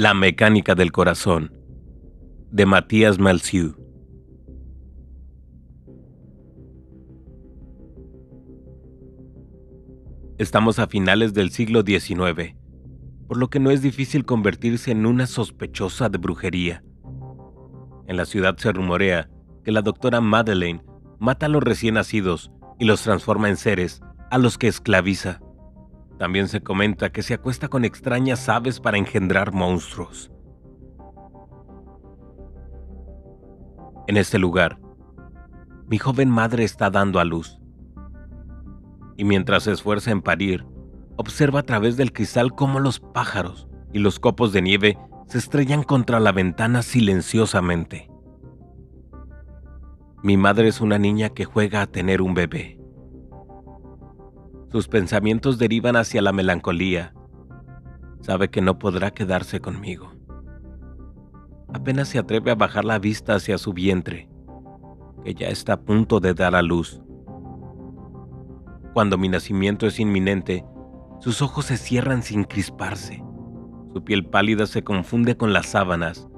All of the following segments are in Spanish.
La mecánica del corazón de Matías Malsieu. Estamos a finales del siglo XIX, por lo que no es difícil convertirse en una sospechosa de brujería. En la ciudad se rumorea que la doctora Madeleine mata a los recién nacidos y los transforma en seres a los que esclaviza. También se comenta que se acuesta con extrañas aves para engendrar monstruos. En este lugar, mi joven madre está dando a luz y mientras se esfuerza en parir, observa a través del cristal cómo los pájaros y los copos de nieve se estrellan contra la ventana silenciosamente. Mi madre es una niña que juega a tener un bebé. Sus pensamientos derivan hacia la melancolía. Sabe que no podrá quedarse conmigo. Apenas se atreve a bajar la vista hacia su vientre, que ya está a punto de dar a luz. Cuando mi nacimiento es inminente, sus ojos se cierran sin crisparse. Su piel pálida se confunde con las sábanas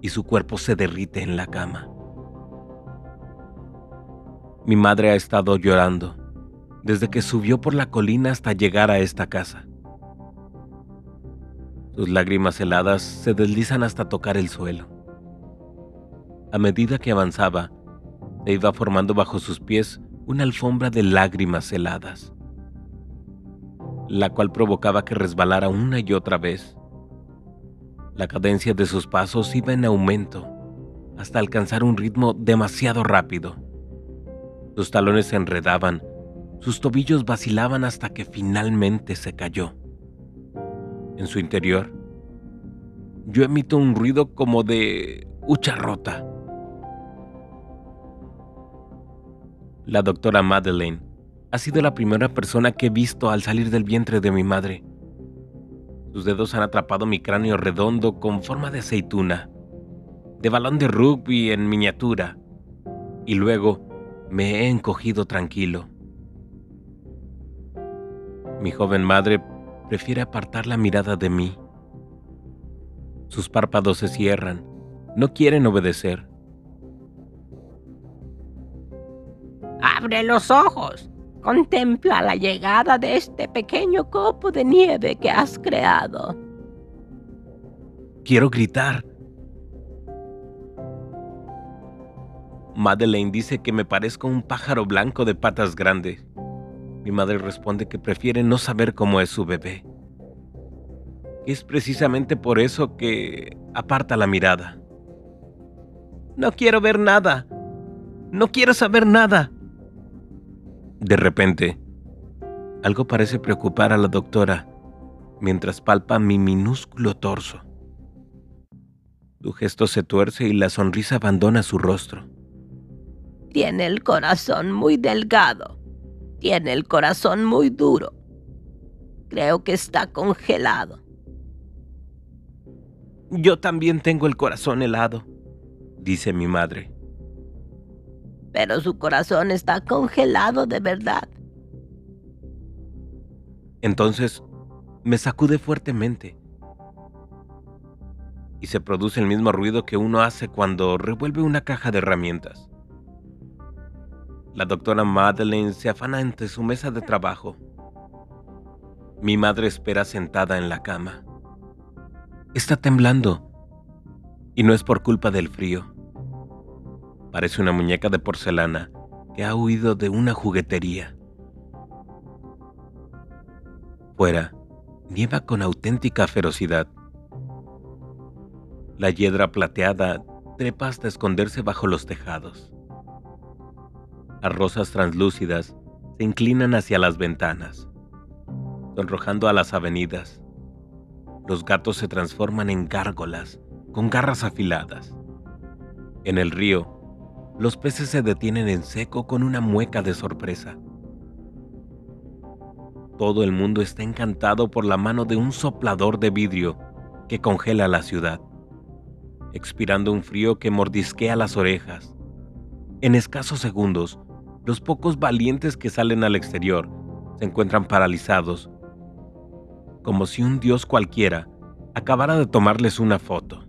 y su cuerpo se derrite en la cama. Mi madre ha estado llorando desde que subió por la colina hasta llegar a esta casa. Sus lágrimas heladas se deslizan hasta tocar el suelo. A medida que avanzaba, se iba formando bajo sus pies una alfombra de lágrimas heladas, la cual provocaba que resbalara una y otra vez. La cadencia de sus pasos iba en aumento hasta alcanzar un ritmo demasiado rápido. Sus talones se enredaban, sus tobillos vacilaban hasta que finalmente se cayó. En su interior, yo emito un ruido como de hucha rota La doctora Madeleine ha sido la primera persona que he visto al salir del vientre de mi madre. Sus dedos han atrapado mi cráneo redondo con forma de aceituna, de balón de rugby en miniatura, y luego me he encogido tranquilo. Mi joven madre prefiere apartar la mirada de mí. Sus párpados se cierran, no quieren obedecer. Abre los ojos. Contempla la llegada de este pequeño copo de nieve que has creado. Quiero gritar. Madeleine dice que me parezco un pájaro blanco de patas grandes. Mi madre responde que prefiere no saber cómo es su bebé. Es precisamente por eso que aparta la mirada. No quiero ver nada. No quiero saber nada. De repente, algo parece preocupar a la doctora mientras palpa mi minúsculo torso. Su gesto se tuerce y la sonrisa abandona su rostro. Tiene el corazón muy delgado. Tiene el corazón muy duro. Creo que está congelado. Yo también tengo el corazón helado, dice mi madre pero su corazón está congelado de verdad. Entonces me sacude fuertemente y se produce el mismo ruido que uno hace cuando revuelve una caja de herramientas. La doctora Madeleine se afana entre su mesa de trabajo. Mi madre espera sentada en la cama. Está temblando y no es por culpa del frío. Parece una muñeca de porcelana que ha huido de una juguetería. Fuera, nieva con auténtica ferocidad. La hiedra plateada trepa hasta esconderse bajo los tejados. Las rosas translúcidas se inclinan hacia las ventanas, sonrojando a las avenidas. Los gatos se transforman en gárgolas con garras afiladas. En el río, los peces se detienen en seco con una mueca de sorpresa. Todo el mundo está encantado por la mano de un soplador de vidrio que congela la ciudad, expirando un frío que mordisquea las orejas. En escasos segundos, los pocos valientes que salen al exterior se encuentran paralizados, como si un dios cualquiera acabara de tomarles una foto.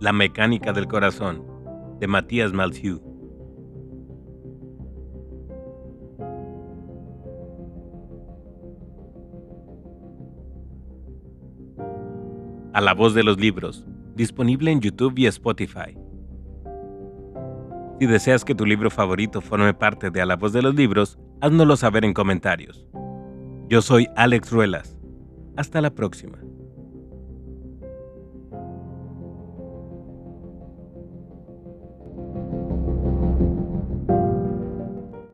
La mecánica del corazón, de Matías Malzieu. La voz de los libros, disponible en YouTube y Spotify. Si deseas que tu libro favorito forme parte de A la voz de los libros, háznoslo saber en comentarios. Yo soy Alex Ruelas. Hasta la próxima.